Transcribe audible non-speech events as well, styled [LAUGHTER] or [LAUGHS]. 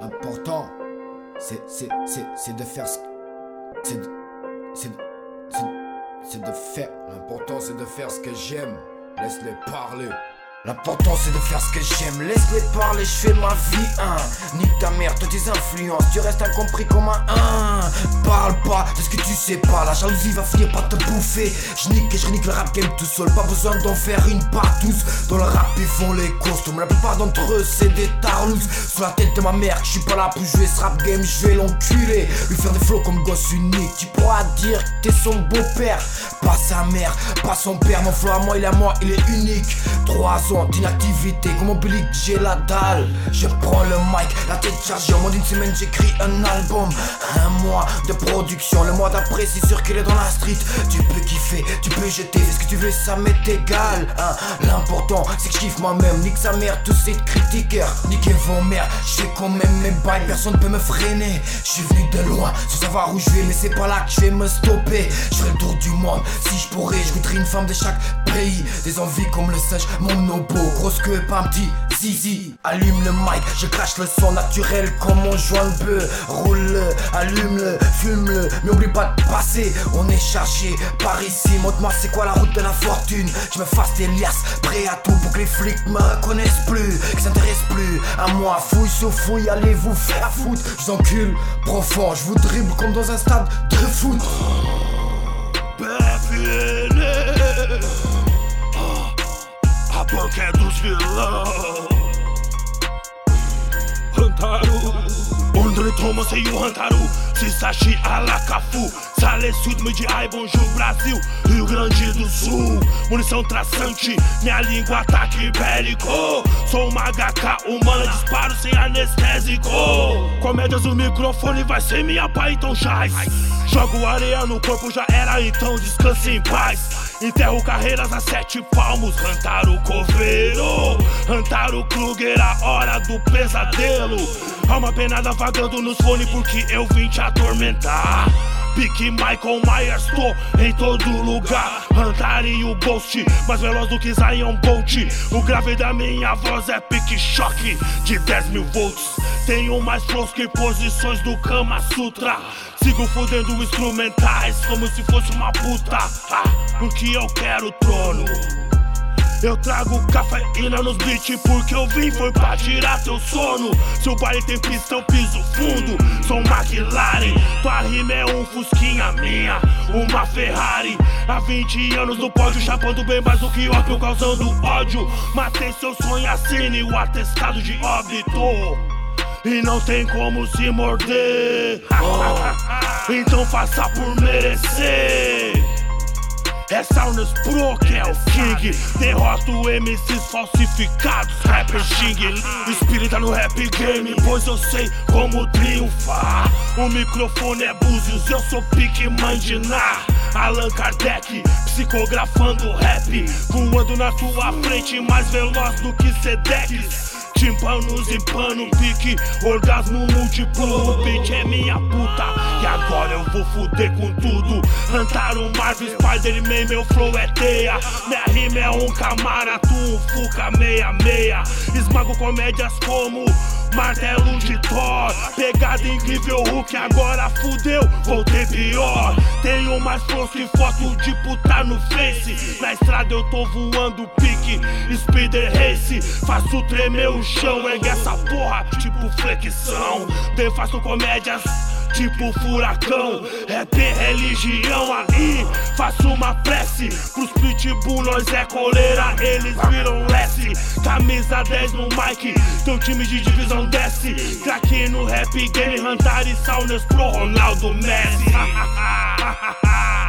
Important, c'est, c'est, c'est, c'est de faire ce. C'est. C'est de. C'est de faire. L'important c'est de faire ce que j'aime. Laisse-les parler. L'important c'est de faire ce que j'aime, laisse-les parler, je fais ma vie, hein. Nique ta mère, toi tes influences, tu restes incompris comme un hein. Parle pas de ce que tu sais pas, la jalousie va finir par te bouffer. Je nique et je nique le rap game tout seul, pas besoin d'en faire une part tous. Dans le rap ils font les costauds, mais la plupart d'entre eux c'est des tarlouse. Sur la tête de ma mère, je suis pas là pour jouer ce rap game, je vais l'enculer. Lui faire des flows comme gosse unique, tu pourras dire que t'es son beau-père, pas sa mère, pas son père. Mon flow à moi, il est à moi, il est unique. Trois d'inactivité Comme oblique j'ai la dalle. Je prends le mic, la tête chargée. En moins d'une semaine j'écris un album. Un mois de production. Le mois d'après c'est sûr qu'il est dans la street. Tu peux kiffer, tu peux jeter. Ce que tu veux ça m'est égal hein. L'important c'est que je kiffe moi-même. Nique sa mère tous ces critiqueurs. Niquez vos mères, je fais quand même mes bails Personne ne peut me freiner. Je suis venu de loin sans savoir où je vais. Mais c'est pas là que je vais me stopper. Je ferai le tour du monde. Si je pourrais Je goûterai une femme de chaque pays. Des envies comme le singe, mon grosse queue, pas un petit zizi. Allume le mic, je crache le son naturel comme mon joint de bœuf. Roule-le, allume-le, fume-le, mais oublie pas de passer. On est chargé par ici, montre-moi c'est quoi la route de la fortune? Je me fasse des liasses, prêt à tout pour que les flics me reconnaissent plus, qu'ils s'intéressent plus à moi. Fouille sur fouille, allez vous faire foutre. Je encule profond, je vous dribble comme dans un stade de foot. Banca dos vilão Hantaru Andre Thomas e o Hantaru Sisashi Alakafu Sale Sud, Mediai, Bonjour Brasil Rio Grande do Sul Munição traçante, minha língua ataque bélico. Sou uma HK humana, disparo sem anestésico. Comédias o microfone vai ser minha pai, então jaz Jogo areia no corpo, já era, então descanse em paz Enterro carreiras a sete palmos, cantar o coveiro, cantar o Kruger, a hora do pesadelo. Alma penada vagando nos fones porque eu vim te atormentar. Pique Michael Myers, tô em todo lugar. o Ghost, mais veloz do que Zion Bolt. O grave da minha voz é pique choque de 10 mil volts. Tenho mais flows que posições do Kama Sutra. Sigo fudendo instrumentais como se fosse uma puta. Ah, porque eu quero trono. Eu trago cafeína nos beats porque eu vim foi pra tirar teu sono. Se o baile tem pistão, piso fundo. Sou um McLaren, tua rima é um Fusquinha minha, uma Ferrari. Há 20 anos no pódio, chapando bem mais do que ópio, causando ódio. Matei seu sonho, assine o atestado de óbito. E não tem como se morder. Oh, [LAUGHS] então faça por merecer. É Saunas Pro que é o King. Derrota o MCs falsificados Rapper Xing. Espírita no rap game Pois eu sei como triunfar. O microfone é Búzios Eu sou pique mandinar Allan Kardec Psicografando rap Voando na tua frente Mais veloz do que Sedex Tímpanos em pano, pique, orgasmo múltiplo. O beat é minha puta, e agora eu vou fuder com tudo. Antaro, Marvel, Spider-Man, meu flow é teia. Minha rima é um camara, tu um fuca meia meia. Esmago comédias como martelo de Thor. Pegada incrível, Hulk, agora fudeu, voltei pior. Tenho mais flows que foto de puta no face. Na estrada eu tô voando pique, speeder race. Faço tremer o chão, ergue essa porra, tipo flexão. Defaço comédias tipo furacão. É religião aí, faço uma prece. Pros pitbull nós é coleira, eles viram lesse. Camisa 10 no mic, teu time de divisão desce. Craque no rap game, Hunter e Saunas pro Ronaldo Messi. [LAUGHS]